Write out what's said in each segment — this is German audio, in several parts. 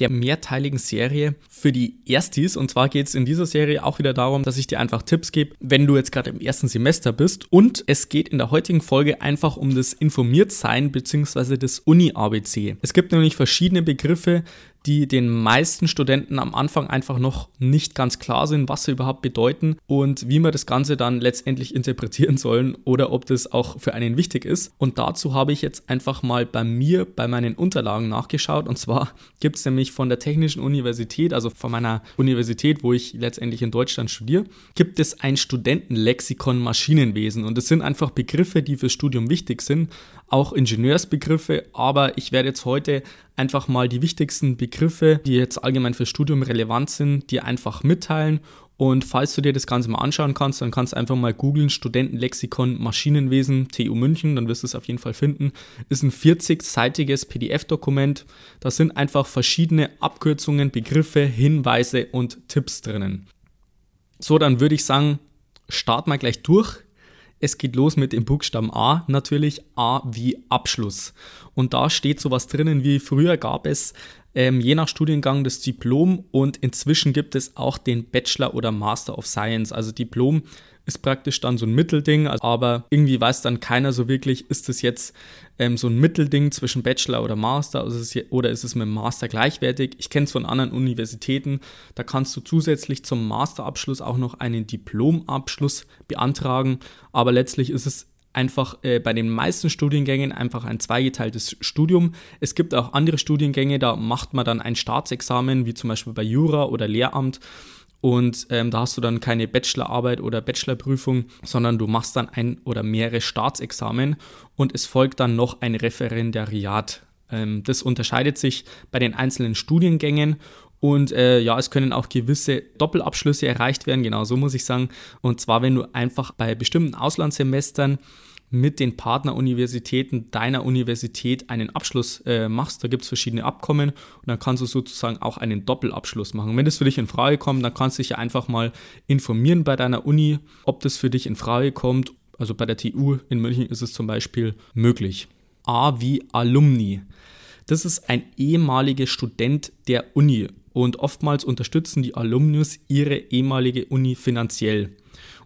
der mehrteiligen Serie für die Erstis. Und zwar geht es in dieser Serie auch wieder darum, dass ich dir einfach Tipps gebe, wenn du jetzt gerade im ersten Semester bist. Und es geht in der heutigen Folge einfach um das Informiertsein bzw. das Uni-ABC. Es gibt nämlich verschiedene Begriffe, die den meisten Studenten am Anfang einfach noch nicht ganz klar sind, was sie überhaupt bedeuten und wie man das Ganze dann letztendlich interpretieren sollen oder ob das auch für einen wichtig ist. Und dazu habe ich jetzt einfach mal bei mir, bei meinen Unterlagen nachgeschaut. Und zwar gibt es nämlich von der Technischen Universität, also von meiner Universität, wo ich letztendlich in Deutschland studiere, gibt es ein Studentenlexikon Maschinenwesen. Und das sind einfach Begriffe, die fürs Studium wichtig sind, auch Ingenieursbegriffe. Aber ich werde jetzt heute einfach mal die wichtigsten Begriffe, die jetzt allgemein fürs Studium relevant sind, dir einfach mitteilen. Und falls du dir das Ganze mal anschauen kannst, dann kannst du einfach mal googeln Studentenlexikon Maschinenwesen TU München, dann wirst du es auf jeden Fall finden. Ist ein 40-seitiges PDF-Dokument. Da sind einfach verschiedene Abkürzungen, Begriffe, Hinweise und Tipps drinnen. So, dann würde ich sagen, start mal gleich durch. Es geht los mit dem Buchstaben A, natürlich A wie Abschluss. Und da steht sowas drinnen wie früher gab es ähm, je nach Studiengang das Diplom und inzwischen gibt es auch den Bachelor oder Master of Science. Also Diplom ist praktisch dann so ein Mittelding, aber irgendwie weiß dann keiner so wirklich, ist es jetzt ähm, so ein Mittelding zwischen Bachelor oder Master also ist es, oder ist es mit dem Master gleichwertig? Ich kenne es von anderen Universitäten, da kannst du zusätzlich zum Masterabschluss auch noch einen Diplomabschluss beantragen, aber letztlich ist es einfach äh, bei den meisten Studiengängen einfach ein zweigeteiltes Studium. Es gibt auch andere Studiengänge, da macht man dann ein Staatsexamen, wie zum Beispiel bei Jura oder Lehramt. Und ähm, da hast du dann keine Bachelorarbeit oder Bachelorprüfung, sondern du machst dann ein oder mehrere Staatsexamen und es folgt dann noch ein Referendariat. Ähm, das unterscheidet sich bei den einzelnen Studiengängen und äh, ja, es können auch gewisse Doppelabschlüsse erreicht werden, genau so muss ich sagen. Und zwar, wenn du einfach bei bestimmten Auslandssemestern mit den Partneruniversitäten deiner Universität einen Abschluss äh, machst. Da gibt es verschiedene Abkommen und dann kannst du sozusagen auch einen Doppelabschluss machen. Wenn das für dich in Frage kommt, dann kannst du dich ja einfach mal informieren bei deiner Uni, ob das für dich in Frage kommt. Also bei der TU in München ist es zum Beispiel möglich. A wie Alumni. Das ist ein ehemaliger Student der Uni und oftmals unterstützen die Alumnus ihre ehemalige Uni finanziell.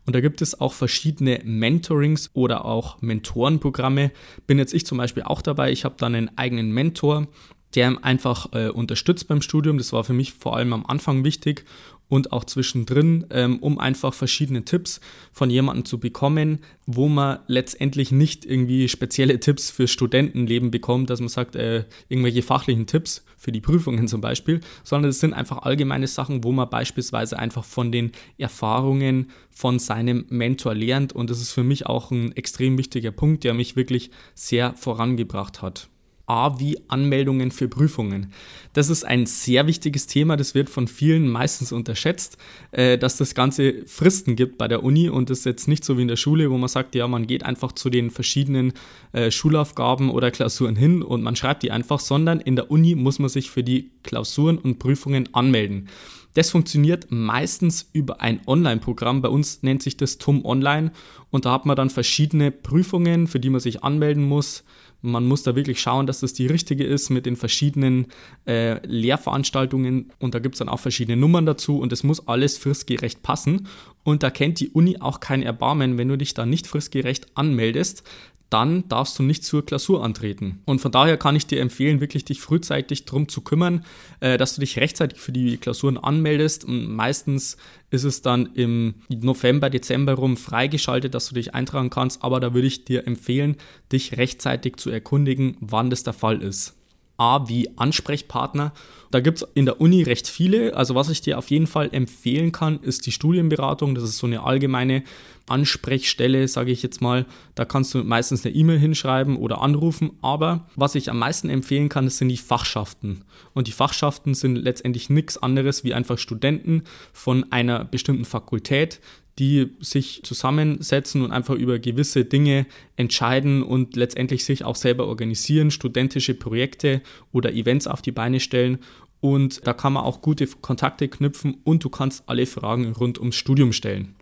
Und da gibt es auch verschiedene Mentorings oder auch Mentorenprogramme. Bin jetzt ich zum Beispiel auch dabei. Ich habe dann einen eigenen Mentor, der einfach äh, unterstützt beim Studium. Das war für mich vor allem am Anfang wichtig und auch zwischendrin, ähm, um einfach verschiedene Tipps von jemandem zu bekommen, wo man letztendlich nicht irgendwie spezielle Tipps für Studentenleben bekommt, dass man sagt, äh, irgendwelche fachlichen Tipps für die Prüfungen zum Beispiel, sondern es sind einfach allgemeine Sachen, wo man beispielsweise einfach von den Erfahrungen von seinem Mentor lernt und das ist für mich auch ein extrem wichtiger Punkt, der mich wirklich sehr vorangebracht hat. A wie Anmeldungen für Prüfungen. Das ist ein sehr wichtiges Thema, das wird von vielen meistens unterschätzt, äh, dass das Ganze Fristen gibt bei der Uni und das ist jetzt nicht so wie in der Schule, wo man sagt, ja, man geht einfach zu den verschiedenen äh, Schulaufgaben oder Klausuren hin und man schreibt die einfach, sondern in der Uni muss man sich für die Klausuren und Prüfungen anmelden. Das funktioniert meistens über ein Online-Programm. Bei uns nennt sich das TUM Online und da hat man dann verschiedene Prüfungen, für die man sich anmelden muss. Man muss da wirklich schauen, dass das die richtige ist mit den verschiedenen äh, Lehrveranstaltungen und da gibt es dann auch verschiedene Nummern dazu und es muss alles fristgerecht passen. Und da kennt die Uni auch kein Erbarmen, wenn du dich da nicht fristgerecht anmeldest, dann darfst du nicht zur Klausur antreten. Und von daher kann ich dir empfehlen, wirklich dich frühzeitig darum zu kümmern, äh, dass du dich rechtzeitig für die Klausuren anmeldest. Und meistens ist es dann im November, Dezember rum freigeschaltet, dass du dich eintragen kannst. Aber da würde ich dir empfehlen, dich rechtzeitig zu erkundigen, wann das der Fall ist. A wie Ansprechpartner. Da gibt es in der Uni recht viele. Also was ich dir auf jeden Fall empfehlen kann, ist die Studienberatung. Das ist so eine allgemeine Ansprechstelle, sage ich jetzt mal. Da kannst du meistens eine E-Mail hinschreiben oder anrufen. Aber was ich am meisten empfehlen kann, das sind die Fachschaften. Und die Fachschaften sind letztendlich nichts anderes wie einfach Studenten von einer bestimmten Fakultät, die sich zusammensetzen und einfach über gewisse Dinge entscheiden und letztendlich sich auch selber organisieren, studentische Projekte oder Events auf die Beine stellen. Und da kann man auch gute Kontakte knüpfen und du kannst alle Fragen rund ums Studium stellen.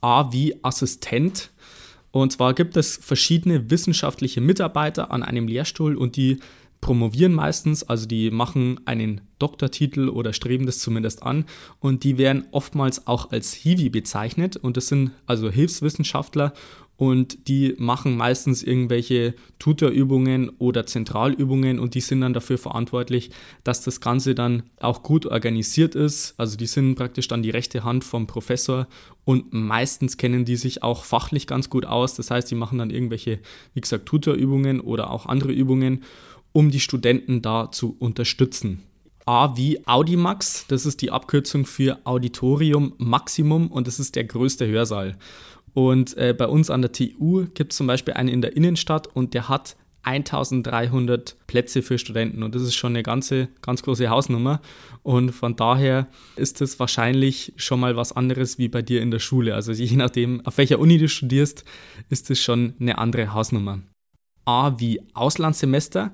A wie Assistent. Und zwar gibt es verschiedene wissenschaftliche Mitarbeiter an einem Lehrstuhl und die promovieren meistens, also die machen einen Doktortitel oder streben das zumindest an. Und die werden oftmals auch als Hiwi bezeichnet. Und das sind also Hilfswissenschaftler. Und die machen meistens irgendwelche Tutorübungen oder Zentralübungen. Und die sind dann dafür verantwortlich, dass das Ganze dann auch gut organisiert ist. Also die sind praktisch dann die rechte Hand vom Professor. Und meistens kennen die sich auch fachlich ganz gut aus. Das heißt, die machen dann irgendwelche, wie gesagt, Tutorübungen oder auch andere Übungen um die Studenten da zu unterstützen. A wie Audimax, das ist die Abkürzung für Auditorium Maximum und das ist der größte Hörsaal. Und äh, bei uns an der TU gibt es zum Beispiel einen in der Innenstadt und der hat 1300 Plätze für Studenten und das ist schon eine ganze, ganz große Hausnummer. Und von daher ist es wahrscheinlich schon mal was anderes wie bei dir in der Schule. Also je nachdem, auf welcher Uni du studierst, ist es schon eine andere Hausnummer. A wie Auslandssemester.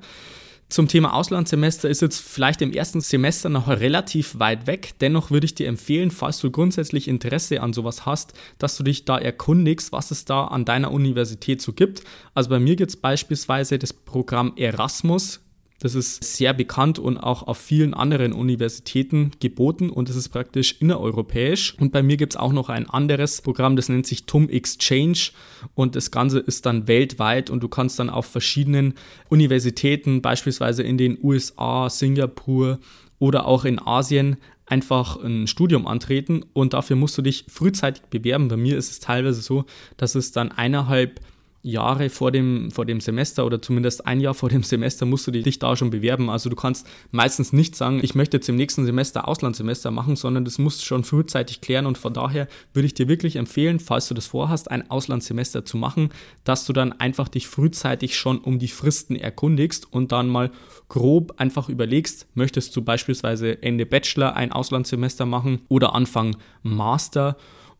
Zum Thema Auslandssemester ist jetzt vielleicht im ersten Semester noch relativ weit weg. Dennoch würde ich dir empfehlen, falls du grundsätzlich Interesse an sowas hast, dass du dich da erkundigst, was es da an deiner Universität so gibt. Also bei mir gibt es beispielsweise das Programm Erasmus. Das ist sehr bekannt und auch auf vielen anderen Universitäten geboten und es ist praktisch innereuropäisch. Und bei mir gibt es auch noch ein anderes Programm, das nennt sich TUM Exchange und das Ganze ist dann weltweit und du kannst dann auf verschiedenen Universitäten, beispielsweise in den USA, Singapur oder auch in Asien, einfach ein Studium antreten und dafür musst du dich frühzeitig bewerben. Bei mir ist es teilweise so, dass es dann eineinhalb Jahre vor dem, vor dem Semester oder zumindest ein Jahr vor dem Semester musst du dich da schon bewerben. Also du kannst meistens nicht sagen, ich möchte jetzt im nächsten Semester Auslandssemester machen, sondern das musst du schon frühzeitig klären und von daher würde ich dir wirklich empfehlen, falls du das vorhast, ein Auslandssemester zu machen, dass du dann einfach dich frühzeitig schon um die Fristen erkundigst und dann mal grob einfach überlegst, möchtest du beispielsweise Ende Bachelor ein Auslandssemester machen oder Anfang Master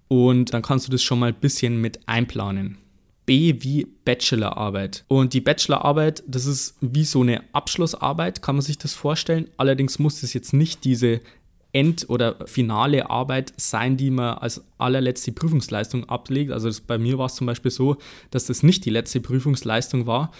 und dann kannst du das schon mal ein bisschen mit einplanen. Wie Bachelorarbeit. Und die Bachelorarbeit, das ist wie so eine Abschlussarbeit, kann man sich das vorstellen. Allerdings muss es jetzt nicht diese End- oder finale Arbeit sein, die man als allerletzte Prüfungsleistung ablegt. Also bei mir war es zum Beispiel so, dass das nicht die letzte Prüfungsleistung war,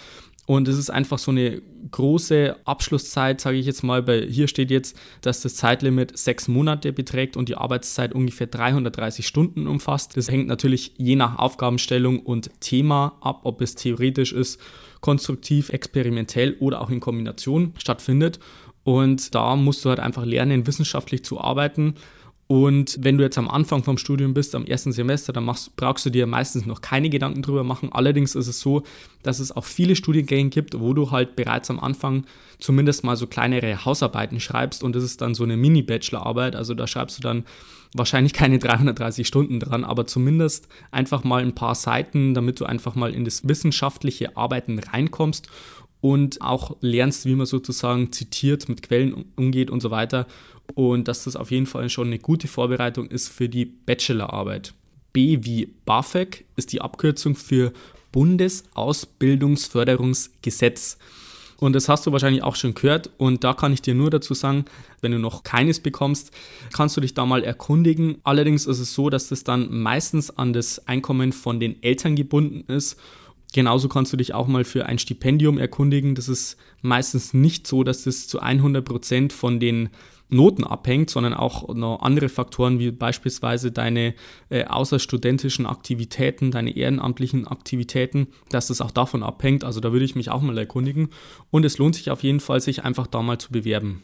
und es ist einfach so eine große Abschlusszeit, sage ich jetzt mal. Bei, hier steht jetzt, dass das Zeitlimit sechs Monate beträgt und die Arbeitszeit ungefähr 330 Stunden umfasst. Das hängt natürlich je nach Aufgabenstellung und Thema ab, ob es theoretisch ist, konstruktiv, experimentell oder auch in Kombination stattfindet. Und da musst du halt einfach lernen, wissenschaftlich zu arbeiten und wenn du jetzt am Anfang vom Studium bist, am ersten Semester, dann machst, brauchst du dir meistens noch keine Gedanken drüber machen. Allerdings ist es so, dass es auch viele Studiengänge gibt, wo du halt bereits am Anfang zumindest mal so kleinere Hausarbeiten schreibst und das ist dann so eine Mini-Bachelorarbeit. Also da schreibst du dann wahrscheinlich keine 330 Stunden dran, aber zumindest einfach mal ein paar Seiten, damit du einfach mal in das wissenschaftliche Arbeiten reinkommst und auch lernst, wie man sozusagen zitiert, mit Quellen umgeht und so weiter. Und dass das auf jeden Fall schon eine gute Vorbereitung ist für die Bachelorarbeit. B wie BAföG ist die Abkürzung für Bundesausbildungsförderungsgesetz. Und das hast du wahrscheinlich auch schon gehört. Und da kann ich dir nur dazu sagen, wenn du noch keines bekommst, kannst du dich da mal erkundigen. Allerdings ist es so, dass das dann meistens an das Einkommen von den Eltern gebunden ist Genauso kannst du dich auch mal für ein Stipendium erkundigen. Das ist meistens nicht so, dass das zu 100 Prozent von den Noten abhängt, sondern auch noch andere Faktoren wie beispielsweise deine äh, außerstudentischen Aktivitäten, deine ehrenamtlichen Aktivitäten, dass das auch davon abhängt. Also da würde ich mich auch mal erkundigen. Und es lohnt sich auf jeden Fall, sich einfach da mal zu bewerben.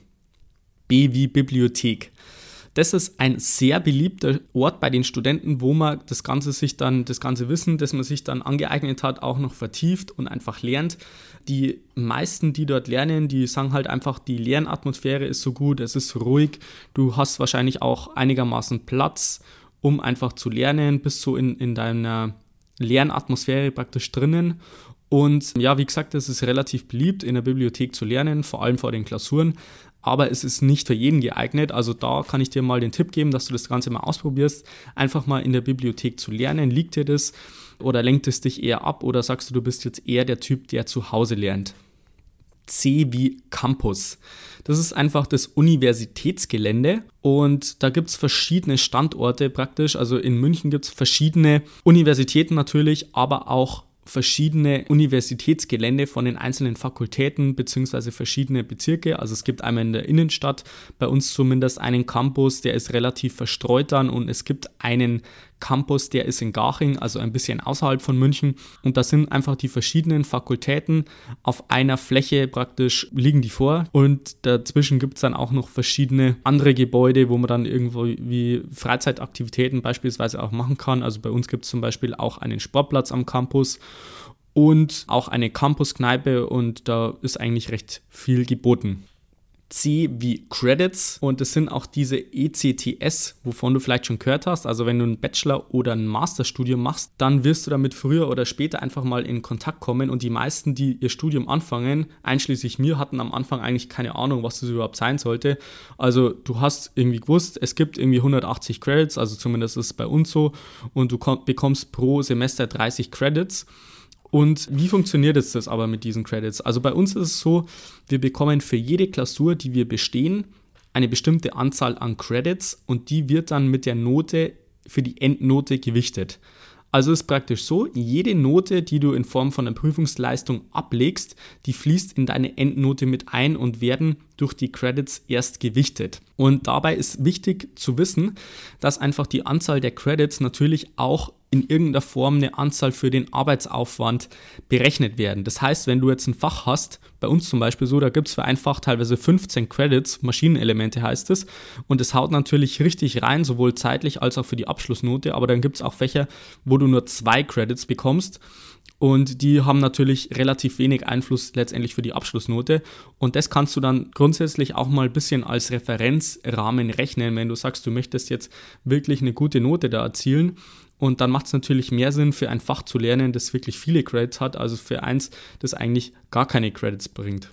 B wie Bibliothek. das ist ein sehr beliebter Ort bei den Studenten, wo man das Ganze sich dann, das ganze Wissen, das man sich dann angeeignet hat, auch noch vertieft und einfach lernt. Die meisten, die dort lernen, die sagen halt einfach, die Lernatmosphäre ist so gut, es ist ruhig, du hast wahrscheinlich auch einigermaßen Platz, um einfach zu lernen, bist so in, in deiner Lernatmosphäre praktisch drinnen. Und ja, wie gesagt, es ist relativ beliebt, in der Bibliothek zu lernen, vor allem vor den Klausuren aber es ist nicht für jeden geeignet. Also da kann ich dir mal den Tipp geben, dass du das Ganze mal ausprobierst, einfach mal in der Bibliothek zu lernen. Liegt dir das oder lenkt es dich eher ab oder sagst du, du bist jetzt eher der Typ, der zu Hause lernt? C wie Campus. Das ist einfach das Universitätsgelände und da gibt es verschiedene Standorte praktisch. Also in München gibt es verschiedene Universitäten natürlich, aber auch verschiedene Universitätsgelände von den einzelnen Fakultäten bzw. verschiedene Bezirke. Also es gibt einmal in der Innenstadt bei uns zumindest einen Campus, der ist relativ verstreut dann und es gibt einen Campus, der ist in Garching, also ein bisschen außerhalb von München. Und da sind einfach die verschiedenen Fakultäten auf einer Fläche praktisch liegen die vor. Und dazwischen gibt es dann auch noch verschiedene andere Gebäude, wo man dann irgendwo wie Freizeitaktivitäten beispielsweise auch machen kann. Also bei uns gibt es zum Beispiel auch einen Sportplatz am Campus und auch eine Campuskneipe und da ist eigentlich recht viel geboten. C wie Credits und es sind auch diese ECTS, wovon du vielleicht schon gehört hast. Also wenn du einen Bachelor- oder ein Masterstudium machst, dann wirst du damit früher oder später einfach mal in Kontakt kommen und die meisten, die ihr Studium anfangen, einschließlich mir, hatten am Anfang eigentlich keine Ahnung, was das überhaupt sein sollte. Also du hast irgendwie gewusst, es gibt irgendwie 180 Credits, also zumindest ist es bei uns so und du bekommst pro Semester 30 Credits. Und wie funktioniert jetzt das aber mit diesen Credits? Also bei uns ist es so, wir bekommen für jede Klausur, die wir bestehen, eine bestimmte Anzahl an Credits und die wird dann mit der Note für die Endnote gewichtet. Also ist praktisch so, jede Note, die du in Form von einer Prüfungsleistung ablegst, die fließt in deine Endnote mit ein und werden durch die Credits erst gewichtet. Und dabei ist wichtig zu wissen, dass einfach die Anzahl der Credits natürlich auch in irgendeiner Form eine Anzahl für den Arbeitsaufwand berechnet werden. Das heißt, wenn du jetzt ein Fach hast, bei uns zum Beispiel so, da gibt es für ein Fach teilweise 15 Credits, Maschinenelemente heißt es, und es haut natürlich richtig rein, sowohl zeitlich als auch für die Abschlussnote, aber dann gibt es auch Fächer, wo du nur zwei Credits bekommst. Und die haben natürlich relativ wenig Einfluss letztendlich für die Abschlussnote. Und das kannst du dann grundsätzlich auch mal ein bisschen als Referenzrahmen rechnen, wenn du sagst, du möchtest jetzt wirklich eine gute Note da erzielen und dann macht es natürlich mehr Sinn, für ein Fach zu lernen, das wirklich viele Credits hat, also für eins, das eigentlich gar keine Credits bringt.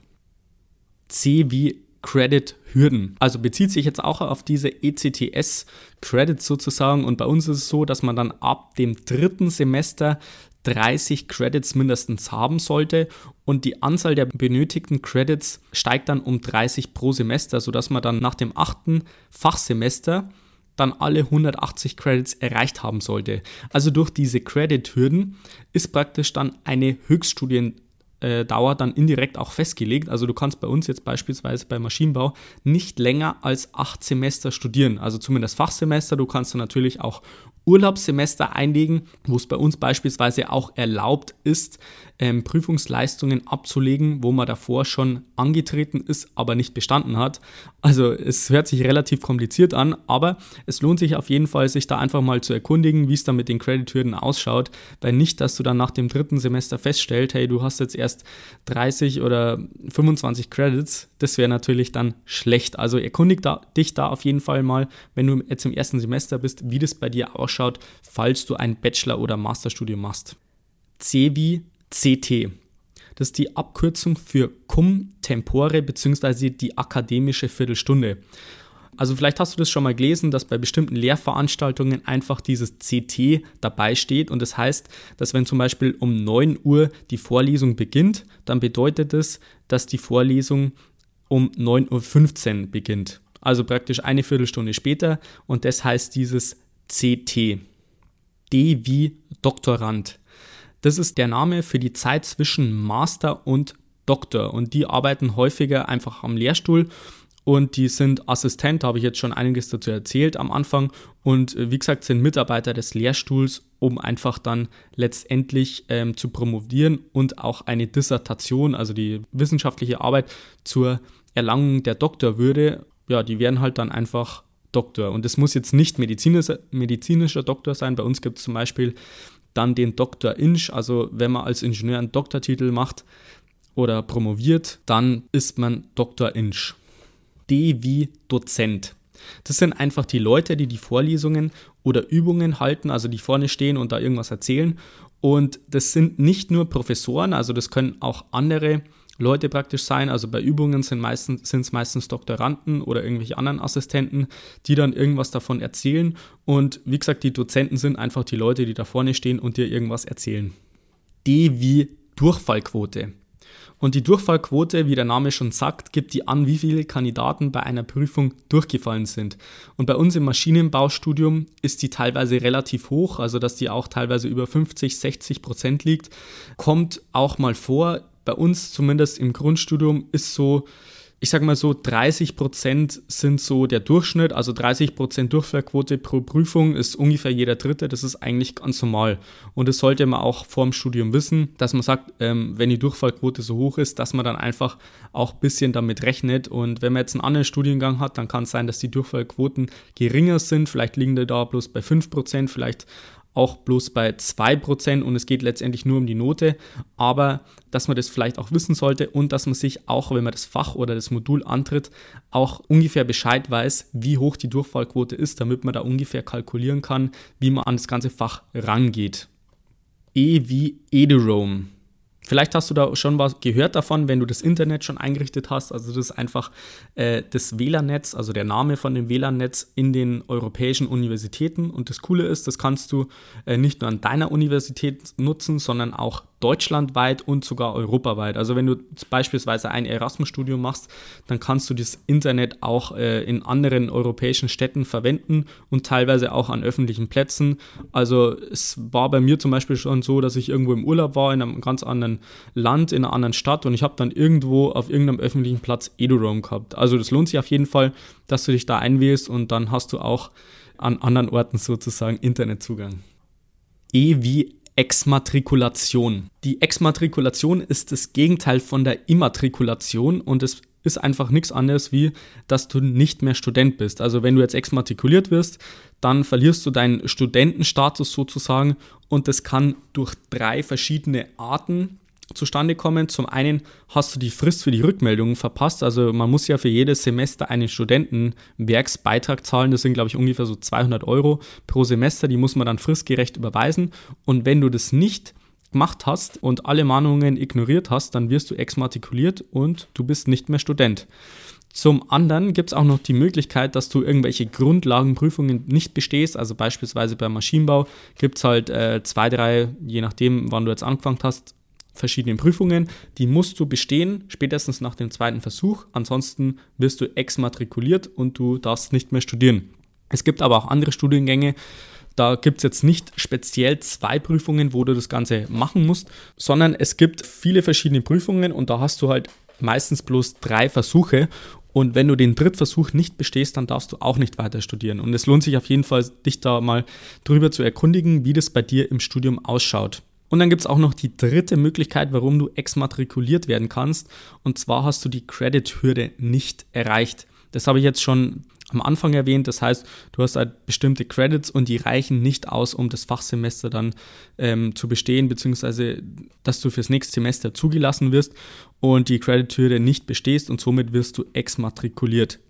C wie Credit-Hürden. Also bezieht sich jetzt auch auf diese ECTS-Credits sozusagen. Und bei uns ist es so, dass man dann ab dem dritten Semester 30 Credits mindestens haben sollte und die Anzahl der benötigten Credits steigt dann um 30 pro Semester, sodass man dann nach dem achten Fachsemester dann alle 180 Credits erreicht haben sollte. Also durch diese Credit-Hürden ist praktisch dann eine Höchststudiendauer dann indirekt auch festgelegt. Also du kannst bei uns jetzt beispielsweise bei Maschinenbau nicht länger als acht Semester studieren. Also zumindest Fachsemester. Du kannst dann natürlich auch Urlaubssemester einlegen, wo es bei uns beispielsweise auch erlaubt ist, ähm, Prüfungsleistungen abzulegen, wo man davor schon angetreten ist, aber nicht bestanden hat. Also es hört sich relativ kompliziert an, aber es lohnt sich auf jeden Fall, sich da einfach mal zu erkundigen, wie es da mit den Credithürden ausschaut, weil nicht, dass du dann nach dem dritten Semester feststellst, hey, du hast jetzt erst 30 oder 25 Credits, das wäre natürlich dann schlecht. Also erkundig da, dich da auf jeden Fall mal, wenn du jetzt im ersten Semester bist, wie das bei dir ausschaut, falls du ein Bachelor- oder Masterstudium machst. C wie CT. Das ist die Abkürzung für Cum Tempore bzw. die akademische Viertelstunde. Also vielleicht hast du das schon mal gelesen, dass bei bestimmten Lehrveranstaltungen einfach dieses CT dabei steht und das heißt, dass wenn zum Beispiel um 9 Uhr die Vorlesung beginnt, dann bedeutet es, dass die Vorlesung um 9.15 Uhr beginnt. Also praktisch eine Viertelstunde später und das heißt dieses CT. D wie Doktorand. Das ist der Name für die Zeit zwischen Master und Doktor und die arbeiten häufiger einfach am Lehrstuhl und die sind Assistent, da habe ich jetzt schon einiges dazu erzählt am Anfang und äh, wie gesagt sind Mitarbeiter des Lehrstuhls, um einfach dann letztendlich ähm, zu promovieren und auch eine Dissertation, also die wissenschaftliche Arbeit zur Erlangung der Doktorwürde, ja, die werden halt dann einfach Doktor. Und es muss jetzt nicht medizinischer, medizinischer Doktor sein. Bei uns gibt es zum Beispiel dann den Doktor Inch. Also wenn man als Ingenieur einen Doktortitel macht oder promoviert, dann ist man Doktor Inch. D wie Dozent. Das sind einfach die Leute, die die Vorlesungen oder Übungen halten, also die vorne stehen und da irgendwas erzählen. Und das sind nicht nur Professoren, also das können auch andere Leute praktisch sein. Also bei Übungen sind meistens, es meistens Doktoranden oder irgendwelche anderen Assistenten, die dann irgendwas davon erzählen. Und wie gesagt, die Dozenten sind einfach die Leute, die da vorne stehen und dir irgendwas erzählen. D wie Durchfallquote. Und die Durchfallquote, wie der Name schon sagt, gibt die an, wie viele Kandidaten bei einer Prüfung durchgefallen sind. Und bei uns im Maschinenbaustudium ist die teilweise relativ hoch, also dass die auch teilweise über 50, 60 Prozent liegt. Kommt auch mal vor. Bei uns zumindest im Grundstudium ist so ich sage mal so, 30 Prozent sind so der Durchschnitt, also 30 Prozent Durchfallquote pro Prüfung ist ungefähr jeder Dritte, das ist eigentlich ganz normal. Und das sollte man auch vor dem Studium wissen, dass man sagt, ähm, wenn die Durchfallquote so hoch ist, dass man dann einfach auch ein bisschen damit rechnet. Und wenn man jetzt einen anderen Studiengang hat, dann kann es sein, dass die Durchfallquoten geringer sind, vielleicht liegen die da bloß bei 5 Prozent, vielleicht auch bloß bei 2% und es geht letztendlich nur um die Note, aber dass man das vielleicht auch wissen sollte und dass man sich auch, wenn man das Fach oder das Modul antritt, auch ungefähr Bescheid weiß, wie hoch die Durchfallquote ist, damit man da ungefähr kalkulieren kann, wie man an das ganze Fach rangeht. E wie Eduroam. Vielleicht hast du da schon was gehört davon, wenn du das Internet schon eingerichtet hast. Also das ist einfach äh, das WLAN-Netz, also der Name von dem WLAN-Netz in den europäischen Universitäten. Und das Coole ist, das kannst du äh, nicht nur an deiner Universität nutzen, sondern auch deutschlandweit und sogar europaweit. Also wenn du beispielsweise ein Erasmus-Studium machst, dann kannst du das Internet auch äh, in anderen europäischen Städten verwenden und teilweise auch an öffentlichen Plätzen. Also es war bei mir zum Beispiel schon so, dass ich irgendwo im Urlaub war in einem ganz anderen Land, in einer anderen Stadt und ich habe dann irgendwo auf irgendeinem öffentlichen Platz EduRoam gehabt. Also das lohnt sich auf jeden Fall, dass du dich da einwählst und dann hast du auch an anderen Orten sozusagen Internetzugang. E wie Exmatrikulation. Die Exmatrikulation ist das Gegenteil von der Immatrikulation und es ist einfach nichts anderes wie, dass du nicht mehr Student bist. Also wenn du jetzt exmatrikuliert wirst, dann verlierst du deinen Studentenstatus sozusagen und das kann durch drei verschiedene Arten zustande kommen. Zum einen hast du die Frist für die Rückmeldungen verpasst. Also man muss ja für jedes Semester einen Studentenwerksbeitrag zahlen. Das sind, glaube ich, ungefähr so 200 Euro pro Semester. Die muss man dann fristgerecht überweisen. Und wenn du das nicht gemacht hast und alle Mahnungen ignoriert hast, dann wirst du exmatrikuliert und du bist nicht mehr Student. Zum anderen gibt es auch noch die Möglichkeit, dass du irgendwelche Grundlagenprüfungen nicht bestehst. Also beispielsweise beim Maschinenbau gibt es halt äh, zwei, drei, je nachdem, wann du jetzt angefangen hast, verschiedene Prüfungen. Die musst du bestehen, spätestens nach dem zweiten Versuch. Ansonsten wirst du exmatrikuliert und du darfst nicht mehr studieren. Es gibt aber auch andere Studiengänge, da gibt es jetzt nicht speziell zwei Prüfungen, wo du das Ganze machen musst, sondern es gibt viele verschiedene Prüfungen und da hast du halt meistens bloß drei Versuche. Und wenn du den Drittversuch nicht bestehst, dann darfst du auch nicht weiter studieren. Und es lohnt sich auf jeden Fall, dich da mal drüber zu erkundigen, wie das bei dir im Studium ausschaut. Und dann gibt es auch noch die dritte Möglichkeit, warum du exmatrikuliert werden kannst. Und zwar hast du die Credit-Hürde nicht erreicht. Das habe ich jetzt schon am Anfang erwähnt. Das heißt, du hast halt bestimmte Credits und die reichen nicht aus, um das Fachsemester dann ähm, zu bestehen, beziehungsweise dass du fürs nächste Semester zugelassen wirst und die Credit-Hürde nicht bestehst und somit wirst du exmatrikuliert.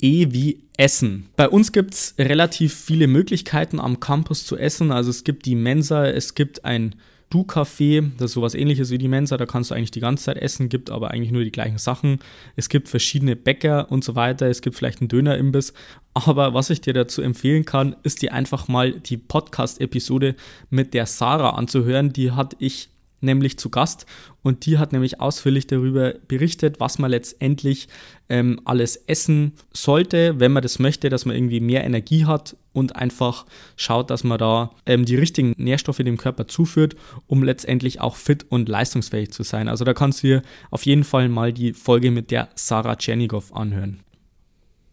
E wie Essen. Bei uns gibt es relativ viele Möglichkeiten am Campus zu essen. Also es gibt die Mensa, es gibt ein Du-Café, das ist sowas ähnliches wie die Mensa, da kannst du eigentlich die ganze Zeit essen, gibt aber eigentlich nur die gleichen Sachen. Es gibt verschiedene Bäcker und so weiter, es gibt vielleicht einen Dönerimbiss. Aber was ich dir dazu empfehlen kann, ist dir einfach mal die Podcast-Episode mit der Sarah anzuhören. Die hatte ich nämlich zu Gast und die hat nämlich ausführlich darüber berichtet, was man letztendlich ähm, alles essen sollte, wenn man das möchte, dass man irgendwie mehr Energie hat und einfach schaut, dass man da ähm, die richtigen Nährstoffe dem Körper zuführt, um letztendlich auch fit und leistungsfähig zu sein. Also da kannst du dir auf jeden Fall mal die Folge mit der Sarah Tschernigow anhören.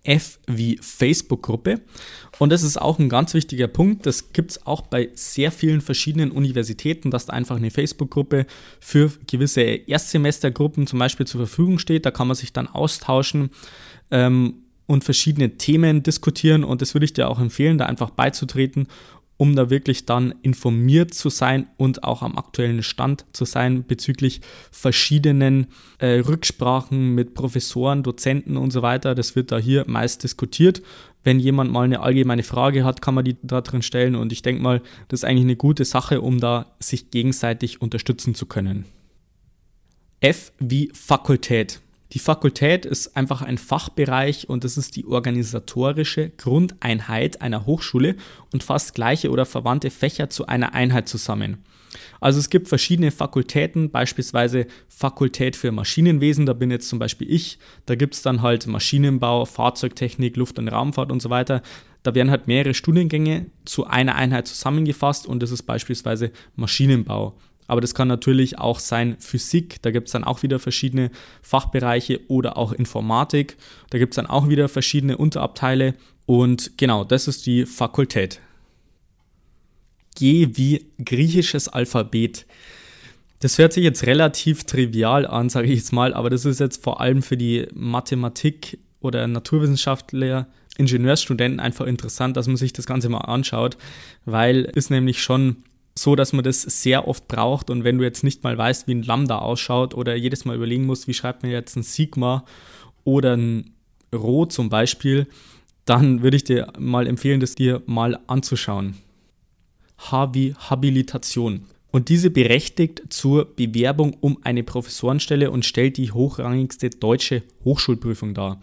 F wie Facebook-Gruppe. Und das ist auch ein ganz wichtiger Punkt. Das gibt es auch bei sehr vielen verschiedenen Universitäten, dass da einfach eine Facebook-Gruppe für gewisse Erstsemestergruppen zum Beispiel zur Verfügung steht. Da kann man sich dann austauschen. Ähm, und verschiedene Themen diskutieren und das würde ich dir auch empfehlen, da einfach beizutreten um da wirklich dann informiert zu sein und auch am aktuellen Stand zu sein bezüglich verschiedenen äh, Rücksprachen mit Professoren, Dozenten und so weiter. Das wird da hier meist diskutiert. Wenn jemand mal eine allgemeine Frage hat, kann man die da drin stellen und ich denke mal, das ist eigentlich eine gute Sache, um da sich gegenseitig unterstützen zu können. F wie Fakultät. Die Fakultät ist einfach ein Fachbereich und es ist die organisatorische Grundeinheit einer Hochschule und fasst gleiche oder verwandte Fächer zu einer Einheit zusammen. Also es gibt verschiedene Fakultäten, beispielsweise Fakultät für Maschinenwesen, da bin jetzt zum Beispiel ich, da gibt es dann halt Maschinenbau, Fahrzeugtechnik, Luft- und Raumfahrt und so weiter. Da werden halt mehrere Studiengänge zu einer Einheit zusammengefasst und das ist beispielsweise Maschinenbau. Aber das kann natürlich auch sein Physik, da gibt es dann auch wieder verschiedene Fachbereiche oder auch Informatik, da gibt es dann auch wieder verschiedene Unterabteile und genau, das ist die Fakultät. G wie griechisches Alphabet. Das hört sich jetzt relativ trivial an, sage ich jetzt mal, aber das ist jetzt vor allem für die Mathematik oder Naturwissenschaftler, Ingenieursstudenten einfach interessant, dass man sich das Ganze mal anschaut, weil ist nämlich schon so, dass man das sehr oft braucht und wenn du jetzt nicht mal weißt, wie ein Lambda ausschaut oder jedes Mal überlegen musst, wie schreibt man jetzt ein Sigma oder ein Rho zum Beispiel, dann würde ich dir mal empfehlen, das dir mal anzuschauen. H wie Habilitation. Und diese berechtigt zur Bewerbung um eine Professorenstelle und stellt die hochrangigste deutsche Hochschulprüfung dar.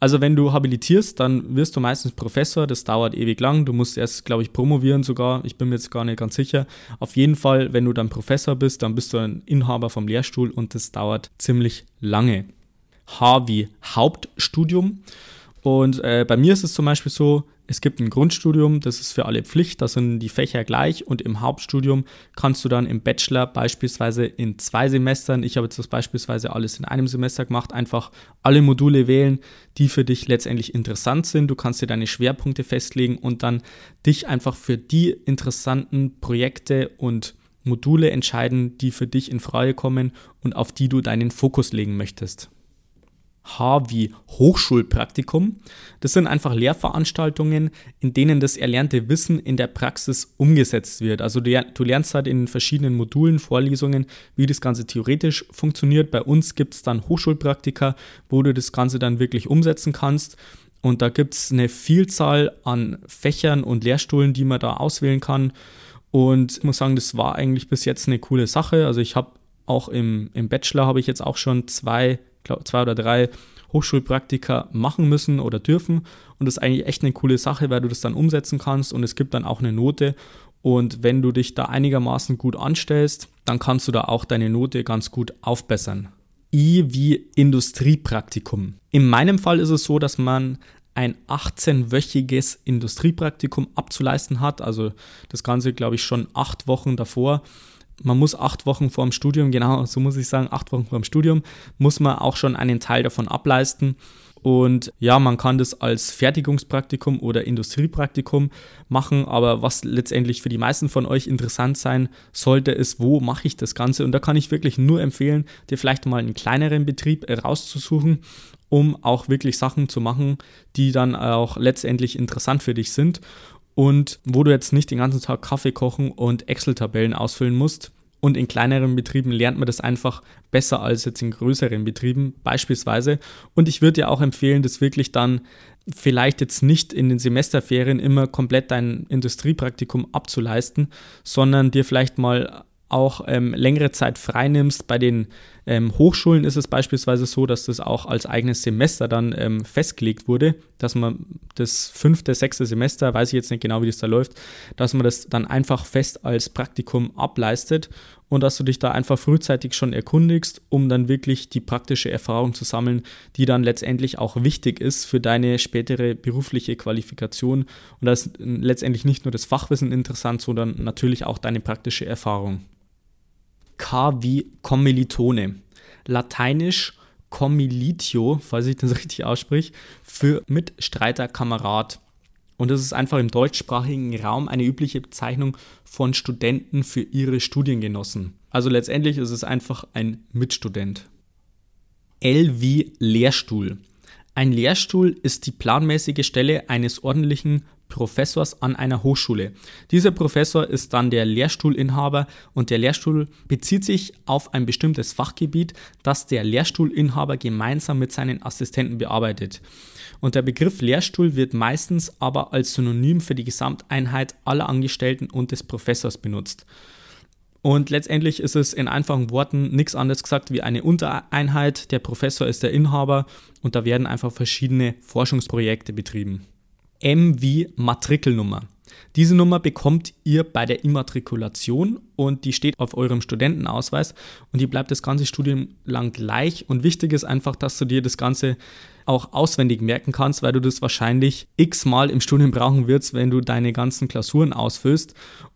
Also wenn du habilitierst, dann wirst du meistens Professor, das dauert ewig lang. Du musst erst, glaube ich, promovieren sogar. Ich bin mir jetzt gar nicht ganz sicher. Auf jeden Fall, wenn du dann Professor bist, dann bist du ein Inhaber vom Lehrstuhl und das dauert ziemlich lange. H wie Hauptstudium. Und äh, bei mir ist es zum Beispiel so, es gibt ein Grundstudium, das ist für alle Pflicht, da sind die Fächer gleich und im Hauptstudium kannst du dann im Bachelor beispielsweise in zwei Semestern, ich habe jetzt das beispielsweise alles in einem Semester gemacht, einfach alle Module wählen, die für dich letztendlich interessant sind. Du kannst dir deine Schwerpunkte festlegen und dann dich einfach für die interessanten Projekte und Module entscheiden, die für dich in Frage kommen und auf die du deinen Fokus legen möchtest. H wie Hochschulpraktikum. Das sind einfach Lehrveranstaltungen, in denen das erlernte Wissen in der Praxis umgesetzt wird. Also du, lernst halt in verschiedenen Modulen, Vorlesungen, wie das Ganze theoretisch funktioniert. Bei uns gibt es dann Hochschulpraktika, wo du das Ganze dann wirklich umsetzen kannst. Und da gibt es eine Vielzahl an Fächern und Lehrstuhlen, die man da auswählen kann. Und ich muss sagen, das war eigentlich bis jetzt eine coole Sache. Also ich habe auch im, im Bachelor habe ich jetzt auch schon zwei glaub, zwei oder drei Hochschulpraktika machen müssen oder dürfen. Und das ist eigentlich echt eine coole Sache, weil du das dann umsetzen kannst und es gibt dann auch eine Note. Und wenn du dich da einigermaßen gut anstellst, dann kannst du da auch deine Note ganz gut aufbessern. I wie Industriepraktikum. In meinem Fall ist es so, dass man ein 18-wöchiges Industriepraktikum abzuleisten hat. Also das Ganze, glaube ich, schon acht Wochen davor man muss acht Wochen vor dem Studium, genau so muss ich sagen, acht Wochen vor dem Studium, muss man auch schon einen Teil davon ableisten. Und ja, man kann das als Fertigungspraktikum oder Industriepraktikum machen, aber was letztendlich für die meisten von euch interessant sein sollte, ist, wo mache ich das Ganze? Und da kann ich wirklich nur empfehlen, dir vielleicht mal einen kleineren Betrieb rauszusuchen, um auch wirklich Sachen zu machen, die dann auch letztendlich interessant für dich sind und wo du jetzt nicht den ganzen Tag Kaffee kochen und Excel-Tabellen ausfüllen musst. Und in kleineren Betrieben lernt man das einfach besser als jetzt in größeren Betrieben beispielsweise. Und ich würde dir auch empfehlen, das wirklich dann vielleicht jetzt nicht in den Semesterferien immer komplett dein Industriepraktikum abzuleisten, sondern dir vielleicht mal auch ähm, längere Zeit freinimmst. Bei den ähm, Hochschulen ist es beispielsweise so, dass das auch als eigenes Semester dann ähm, festgelegt wurde, dass man das fünfte, sechste Semester, weiß ich jetzt nicht genau, wie das da läuft, dass man das dann einfach fest als Praktikum ableistet und dass du dich da einfach frühzeitig schon erkundigst, um dann wirklich die praktische Erfahrung zu sammeln, die dann letztendlich auch wichtig ist für deine spätere berufliche Qualifikation. Und da ist letztendlich nicht nur das Fachwissen interessant, sondern natürlich auch deine praktische Erfahrung. K wie Kommilitone. Lateinisch Commilitio, falls ich das richtig ausspreche, für Mitstreiter, Kamerad. Und das ist einfach im deutschsprachigen Raum eine übliche Bezeichnung von Studenten für ihre Studiengenossen. Also letztendlich ist es einfach ein Mitstudent. L wie Lehrstuhl. Ein Lehrstuhl ist die planmäßige Stelle eines ordentlichen Professors an einer Hochschule. Dieser Professor ist dann der Lehrstuhlinhaber und der Lehrstuhl bezieht sich auf ein bestimmtes Fachgebiet, das der Lehrstuhlinhaber gemeinsam mit seinen Assistenten bearbeitet. Und der Begriff Lehrstuhl wird meistens aber als Synonym für die Gesamteinheit aller Angestellten und des Professors benutzt. Und letztendlich ist es in einfachen Worten nichts anderes gesagt wie eine Untereinheit. Der Professor ist der Inhaber und da werden einfach verschiedene Forschungsprojekte betrieben. M wie Matrikelnummer. Diese Nummer bekommt ihr bei der Immatrikulation und die steht auf eurem Studentenausweis und die bleibt das ganze Studium lang gleich. Und wichtig ist einfach, dass du dir das Ganze auch auswendig merken kannst, weil du das wahrscheinlich x-mal im Studium brauchen wirst, wenn du deine ganzen Klausuren ausfüllst.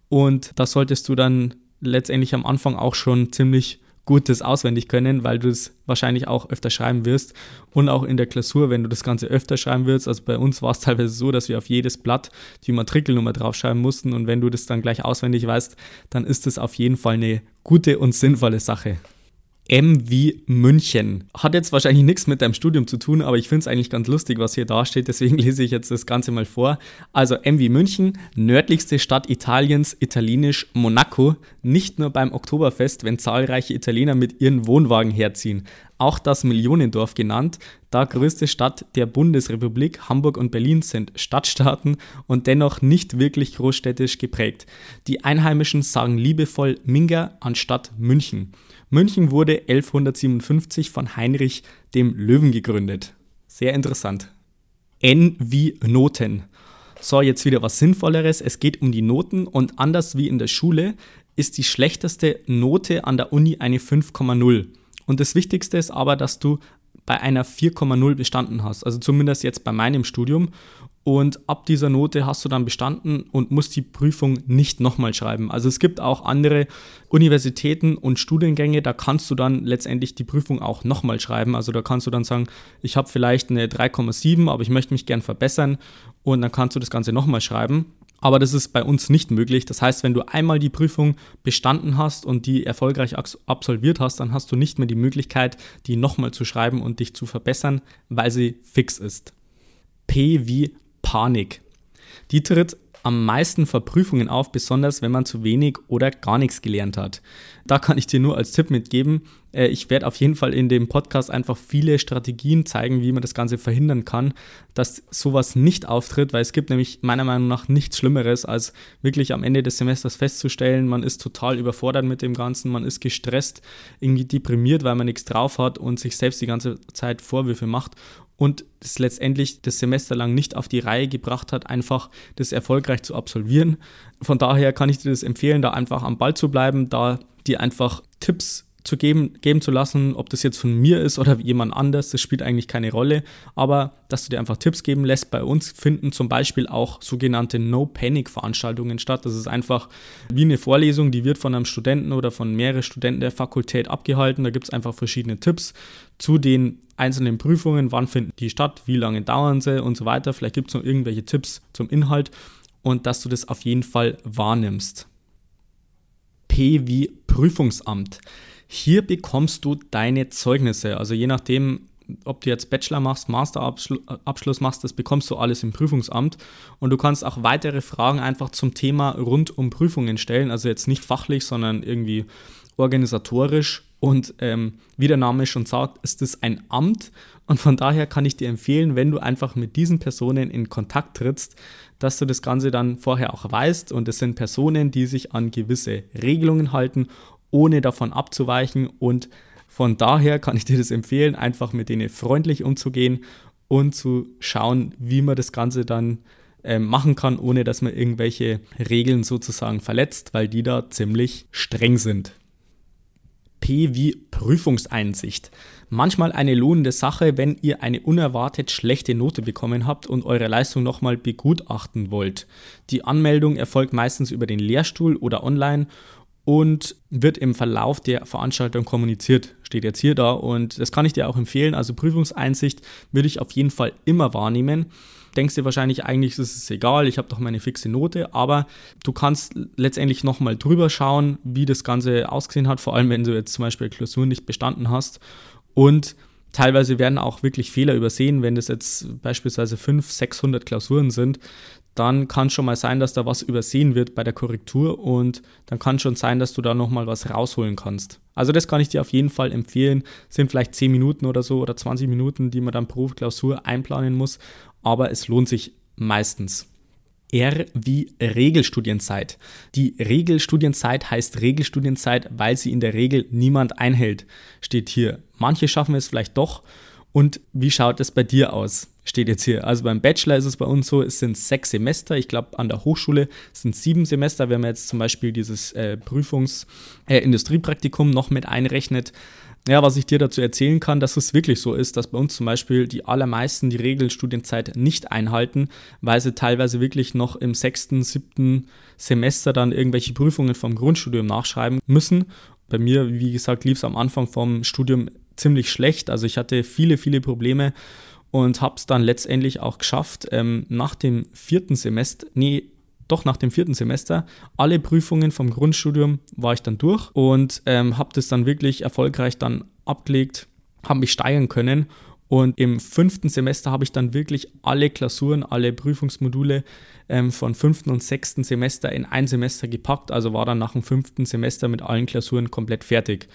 Und das solltest du dann letztendlich am Anfang auch schon ziemlich gutes auswendig können, weil du es wahrscheinlich auch öfter schreiben wirst und auch in der Klausur, wenn du das Ganze öfter schreiben wirst. Also bei uns war es teilweise so, dass wir auf jedes Blatt die Matrikelnummer draufschreiben mussten und wenn du das dann gleich auswendig weißt, dann ist das auf jeden Fall eine gute und sinnvolle Sache. M wie München. Hat jetzt wahrscheinlich nichts mit deinem Studium zu tun, aber ich finde es eigentlich ganz lustig, was hier da steht, deswegen lese ich jetzt das Ganze mal vor. Also M wie München, nördlichste Stadt Italiens, italienisch Monaco, nicht nur beim Oktoberfest, wenn zahlreiche Italiener mit ihren Wohnwagen herziehen. Auch das Millionendorf genannt, da größte Stadt der Bundesrepublik, Hamburg und Berlin sind Stadtstaaten und dennoch nicht wirklich großstädtisch geprägt. Die Einheimischen sagen liebevoll Minga anstatt München. München wurde 1157 von Heinrich dem Löwen gegründet. Sehr interessant. N wie Noten. So, jetzt wieder was Sinnvolleres. Es geht um die Noten und anders wie in der Schule ist die schlechteste Note an der Uni eine 5,0. Und das Wichtigste ist aber, dass du bei einer 4,0 bestanden hast. Also zumindest jetzt bei meinem Studium. Und ab dieser Note hast du dann bestanden und musst die Prüfung nicht nochmal schreiben. Also es gibt auch andere Universitäten und Studiengänge, da kannst du dann letztendlich die Prüfung auch nochmal schreiben. Also da kannst du dann sagen, ich habe vielleicht eine 3,7, aber ich möchte mich gern verbessern und dann kannst du das Ganze nochmal schreiben. Aber das ist bei uns nicht möglich. Das heißt, wenn du einmal die Prüfung bestanden hast und die erfolgreich absolviert hast, dann hast du nicht mehr die Möglichkeit, die nochmal zu schreiben und dich zu verbessern, weil sie fix ist. P wie Panik. Die tritt am meisten vor Prüfungen auf, besonders wenn man zu wenig oder gar nichts gelernt hat. Da kann ich dir nur als Tipp mitgeben, äh, ich werde auf jeden Fall in dem Podcast einfach viele Strategien zeigen, wie man das Ganze verhindern kann, dass sowas nicht auftritt, weil es gibt nämlich meiner Meinung nach nichts Schlimmeres, als wirklich am Ende des Semesters festzustellen, man ist total überfordert mit dem Ganzen, man ist gestresst, irgendwie deprimiert, weil man nichts drauf hat und sich selbst die ganze Zeit Vorwürfe macht und es letztendlich das Semester lang nicht auf die Reihe gebracht hat, einfach das erfolgreich zu absolvieren. Von daher kann ich dir das empfehlen, da einfach am Ball zu bleiben, da dir einfach Tipps zu geben, geben zu lassen, ob das jetzt von mir ist oder jemand anders, das spielt eigentlich keine Rolle, aber dass du dir einfach Tipps geben lässt. Bei uns finden zum Beispiel auch sogenannte No-Panic-Veranstaltungen statt. Das ist einfach wie eine Vorlesung, die wird von einem Studenten oder von mehreren Studenten der Fakultät abgehalten. Da gibt es einfach verschiedene Tipps zu den einzelnen Prüfungen, wann finden die statt, wie lange dauern sie und so weiter. Vielleicht gibt es noch irgendwelche Tipps zum Inhalt und dass du das auf jeden Fall wahrnimmst. P wie Prüfungsamt. Hier bekommst du deine Zeugnisse. Also je nachdem, ob du jetzt Bachelor machst, Masterabschluss machst, das bekommst du alles im Prüfungsamt. Und du kannst auch weitere Fragen einfach zum Thema rund um Prüfungen stellen. Also jetzt nicht fachlich, sondern irgendwie organisatorisch. Und ähm, wie der Name schon sagt, ist es ein Amt. Und von daher kann ich dir empfehlen, wenn du einfach mit diesen Personen in Kontakt trittst, dass du das Ganze dann vorher auch weißt. Und es sind Personen, die sich an gewisse Regelungen halten ohne davon abzuweichen. Und von daher kann ich dir das empfehlen, einfach mit denen freundlich umzugehen und zu schauen, wie man das Ganze dann äh, machen kann, ohne dass man irgendwelche Regeln sozusagen verletzt, weil die da ziemlich streng sind. Wie Prüfungseinsicht. Manchmal eine lohnende Sache, wenn ihr eine unerwartet schlechte Note bekommen habt und eure Leistung nochmal begutachten wollt. Die Anmeldung erfolgt meistens über den Lehrstuhl oder online und wird im Verlauf der Veranstaltung kommuniziert, steht jetzt hier da und das kann ich dir auch empfehlen. Also Prüfungseinsicht würde ich auf jeden Fall immer wahrnehmen. Denkst dir wahrscheinlich eigentlich, ist es egal, ich habe doch meine fixe Note, aber du kannst letztendlich nochmal drüber schauen, wie das Ganze ausgesehen hat, vor allem wenn du jetzt zum Beispiel Klausur nicht bestanden hast und Teilweise werden auch wirklich Fehler übersehen, wenn das jetzt beispielsweise 500, 600 Klausuren sind, dann kann schon mal sein, dass da was übersehen wird bei der Korrektur und dann kann schon sein, dass du da nochmal was rausholen kannst. Also das kann ich dir auf jeden Fall empfehlen. Sind vielleicht 10 Minuten oder so oder 20 Minuten, die man dann pro Klausur einplanen muss, aber es lohnt sich meistens. R wie Regelstudienzeit. Die Regelstudienzeit heißt Regelstudienzeit, weil sie in der Regel niemand einhält, steht hier. Manche schaffen es vielleicht doch. Und wie schaut es bei dir aus? Steht jetzt hier. Also beim Bachelor ist es bei uns so, es sind sechs Semester. Ich glaube, an der Hochschule sind sieben Semester, wenn man jetzt zum Beispiel dieses äh, Prüfungs-, äh, noch mit einrechnet. Ja, was ich dir dazu erzählen kann, dass es wirklich so ist, dass bei uns zum Beispiel die allermeisten die Regelstudienzeit nicht einhalten, weil sie teilweise wirklich noch im sechsten, siebten Semester dann irgendwelche Prüfungen vom Grundstudium nachschreiben müssen. Bei mir, wie gesagt, lief es am Anfang vom Studium ziemlich schlecht. Also ich hatte viele, viele Probleme und habe es dann letztendlich auch geschafft, ähm, nach dem vierten Semester, nee, doch nach dem vierten Semester, alle Prüfungen vom Grundstudium war ich dann durch und ähm, habe das dann wirklich erfolgreich dann abgelegt, habe mich steigern können und im fünften Semester habe ich dann wirklich alle Klausuren, alle Prüfungsmodule ähm, von fünften und sechsten Semester in ein Semester gepackt. Also war dann nach dem fünften Semester mit allen Klausuren komplett fertig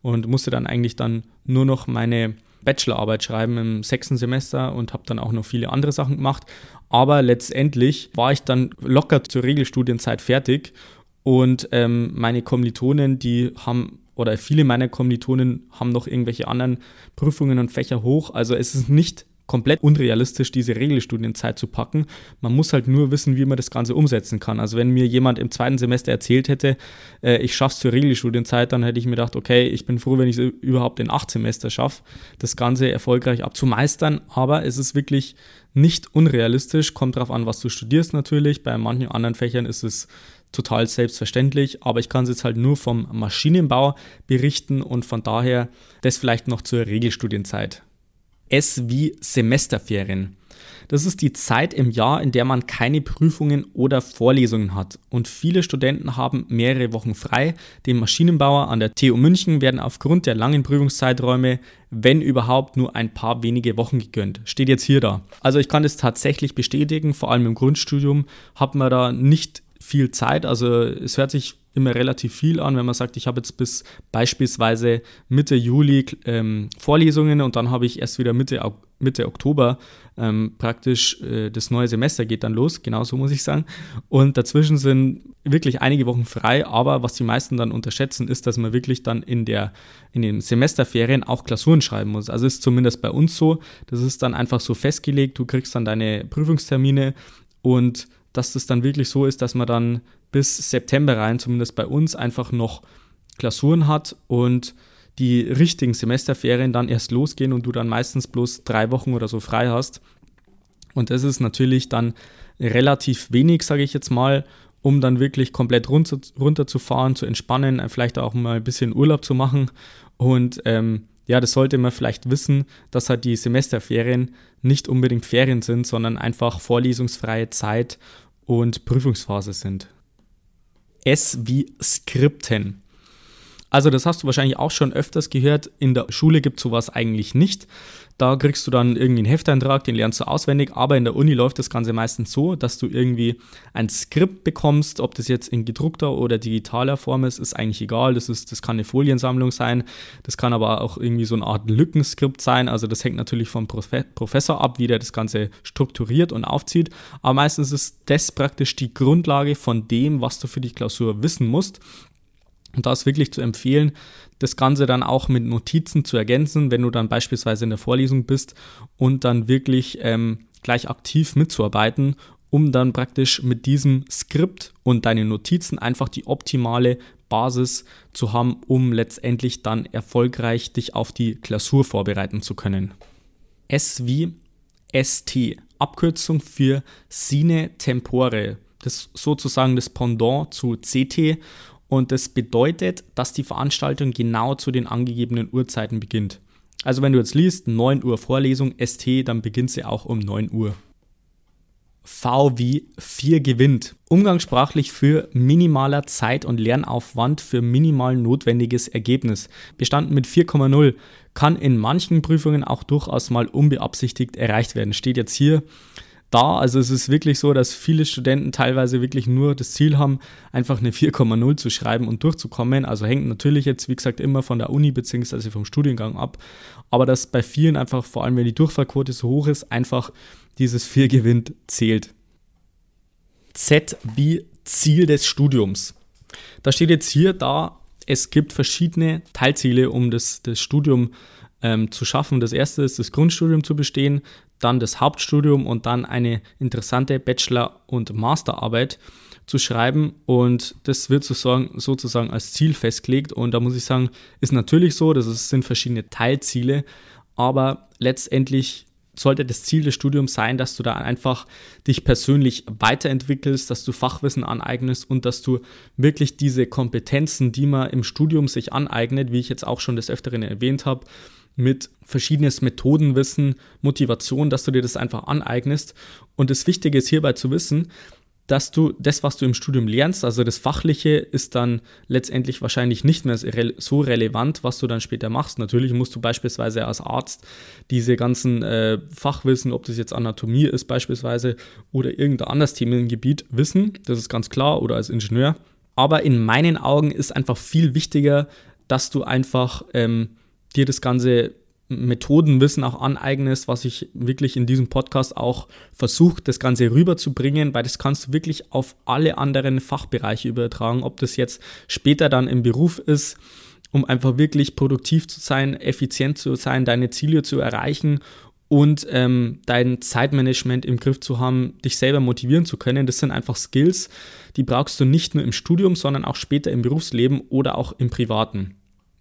und musste dann eigentlich dann nur noch meine Bachelorarbeit schreiben im sechsten Semester und habe dann auch noch viele andere Sachen gemacht. Aber letztendlich war ich dann locker zur Regelstudienzeit fertig und ähm, meine Kommilitonen, die haben oder viele meiner Kommilitonen haben noch irgendwelche anderen Prüfungen und Fächer hoch. Also es ist nicht komplett unrealistisch, diese Regelstudienzeit zu packen. Man muss halt nur wissen, wie man das Ganze umsetzen kann. Also wenn mir jemand im zweiten Semester erzählt hätte, äh, ich schaffe es zur Regelstudienzeit, dann hätte ich mir gedacht, okay, ich bin froh, wenn ich es überhaupt in acht Semester schaffe, das Ganze erfolgreich abzumeistern. Aber es ist wirklich nicht unrealistisch, kommt darauf an, was du studierst natürlich. Bei manchen anderen Fächern ist es total selbstverständlich, aber ich kann es jetzt halt nur vom Maschinenbau berichten und von daher das vielleicht noch zur Regelstudienzeit. S wie Semesterferien. Das ist die Zeit im Jahr, in der man keine Prüfungen oder Vorlesungen hat. Und viele Studenten haben mehrere Wochen frei. Dem Maschinenbauer an der TU München werden aufgrund der langen Prüfungszeiträume, wenn überhaupt, nur ein paar wenige Wochen gegönnt. Steht jetzt hier da. Also ich kann das tatsächlich bestätigen, vor allem im Grundstudium hat man da nicht viel Zeit. Also es hört sich immer relativ viel an, wenn man sagt, ich habe jetzt bis beispielsweise Mitte Juli ähm, Vorlesungen und dann habe ich erst wieder Mitte, Mitte Oktober ähm, praktisch äh, das neue Semester geht dann los, genau so muss ich sagen. Und dazwischen sind wirklich einige Wochen frei, aber was die meisten dann unterschätzen, ist, dass man wirklich dann in, der, in den Semesterferien auch Klausuren schreiben muss. Also ist zumindest bei uns so, das ist dann einfach so festgelegt, du kriegst dann deine Prüfungstermine und dass das dann wirklich so ist, dass man dann bis September rein, zumindest bei uns, einfach noch Klausuren hat und die richtigen Semesterferien dann erst losgehen und du dann meistens bloß drei Wochen oder so frei hast. Und das ist natürlich dann relativ wenig, sage ich jetzt mal, um dann wirklich komplett runter, runterzufahren, zu entspannen, vielleicht auch mal ein bisschen Urlaub zu machen. Und ähm, ja, das sollte man vielleicht wissen, dass halt die Semesterferien nicht unbedingt Ferien sind, sondern einfach vorlesungsfreie Zeit und Prüfungsphase sind. S wie Skripten. Also das hast du wahrscheinlich auch schon öfters gehört. In der Schule gibt es sowas eigentlich nicht. Da kriegst du dann irgendwie einen Hefteintrag, den lernst du auswendig, aber in der Uni läuft das Ganze meistens so, dass du irgendwie ein Skript bekommst, ob das jetzt in gedruckter oder digitaler Form ist, ist eigentlich egal. Das, ist, das kann eine Foliensammlung sein, das kann aber auch irgendwie so eine Art Lückenskript sein. Also das hängt natürlich vom Professor ab, wie der das Ganze strukturiert und aufzieht. Aber meistens ist das praktisch die Grundlage von dem, was du für die Klausur wissen musst. Und da ist wirklich zu empfehlen, das Ganze dann auch mit Notizen zu ergänzen, wenn du dann beispielsweise in der Vorlesung bist und dann wirklich ähm, gleich aktiv mitzuarbeiten, um dann praktisch mit diesem Skript und deinen Notizen einfach die optimale Basis zu haben, um letztendlich dann erfolgreich dich auf die Klausur vorbereiten zu können. S wie ST, Abkürzung für Sine Tempore. Das ist sozusagen das Pendant zu CT und das bedeutet, dass die Veranstaltung genau zu den angegebenen Uhrzeiten beginnt. Also wenn du jetzt liest, 9 Uhr Vorlesung ST, dann beginnt sie auch um 9 Uhr. V wie 4 gewinnt. Umgangssprachlich für minimaler Zeit- und Lernaufwand für minimal notwendiges Ergebnis. Bestanden mit 4,0 kann in manchen Prüfungen auch durchaus mal unbeabsichtigt erreicht werden. Steht jetzt hier da. Also es ist wirklich so, dass viele Studenten teilweise wirklich nur das Ziel haben, einfach eine 4,0 zu schreiben und durchzukommen. Also hängt natürlich jetzt, wie gesagt, immer von der Uni bzw. vom Studiengang ab. Aber dass bei vielen einfach, vor allem wenn die Durchfallquote so hoch ist, einfach dieses 4 gewinnt zählt. Z wie Ziel des Studiums. Da steht jetzt hier da, es gibt verschiedene Teilziele, um das, das Studium ähm, zu schaffen. Das erste ist, das Grundstudium zu bestehen, dann das Hauptstudium und dann eine interessante Bachelor- und Masterarbeit zu schreiben. Und das wird sozusagen, sozusagen als Ziel festgelegt. Und da muss ich sagen, ist natürlich so, das sind verschiedene Teilziele, aber letztendlich sollte das Ziel des Studiums sein, dass du da einfach dich persönlich weiterentwickelst, dass du Fachwissen aneignest und dass du wirklich diese Kompetenzen, die man im Studium sich aneignet, wie ich jetzt auch schon des Öfteren erwähnt habe, mit verschiedenes Methodenwissen, Motivation, dass du dir das einfach aneignest. Und das Wichtige ist hierbei zu wissen, dass du das, was du im Studium lernst, also das Fachliche, ist dann letztendlich wahrscheinlich nicht mehr so relevant, was du dann später machst. Natürlich musst du beispielsweise als Arzt diese ganzen äh, Fachwissen, ob das jetzt Anatomie ist beispielsweise oder irgendein anderes Themengebiet wissen, das ist ganz klar, oder als Ingenieur. Aber in meinen Augen ist einfach viel wichtiger, dass du einfach ähm, dir das ganze Methodenwissen auch aneignest, was ich wirklich in diesem Podcast auch versuche, das Ganze rüberzubringen, weil das kannst du wirklich auf alle anderen Fachbereiche übertragen, ob das jetzt später dann im Beruf ist, um einfach wirklich produktiv zu sein, effizient zu sein, deine Ziele zu erreichen und ähm, dein Zeitmanagement im Griff zu haben, dich selber motivieren zu können. Das sind einfach Skills, die brauchst du nicht nur im Studium, sondern auch später im Berufsleben oder auch im Privaten.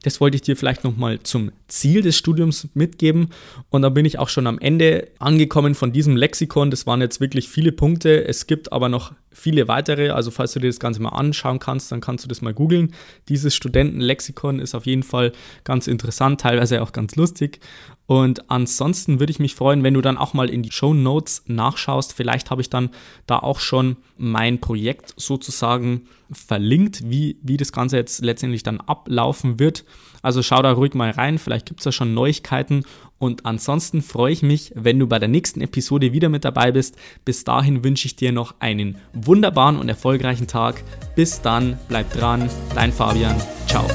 Das wollte ich dir vielleicht nochmal zum Ziel des Studiums mitgeben. Und dann bin ich auch schon am Ende angekommen von diesem Lexikon. Das waren jetzt wirklich viele Punkte. Es gibt aber noch viele weitere. Also falls du dir das Ganze mal anschauen kannst, dann kannst du das mal googeln. Dieses Studentenlexikon ist auf jeden Fall ganz interessant, teilweise auch ganz lustig. Und ansonsten würde ich mich freuen, wenn du dann auch mal in die Show Notes nachschaust. Vielleicht habe ich dann da auch schon mein Projekt sozusagen verlinkt, wie, wie das Ganze jetzt letztendlich dann ablaufen wird. Also schau da ruhig mal rein, vielleicht gibt es da schon Neuigkeiten. Und ansonsten freue ich mich, wenn du bei der nächsten Episode wieder mit dabei bist. Bis dahin wünsche ich dir noch einen wunderbaren und erfolgreichen Tag. Bis dann, bleib dran, dein Fabian. Ciao.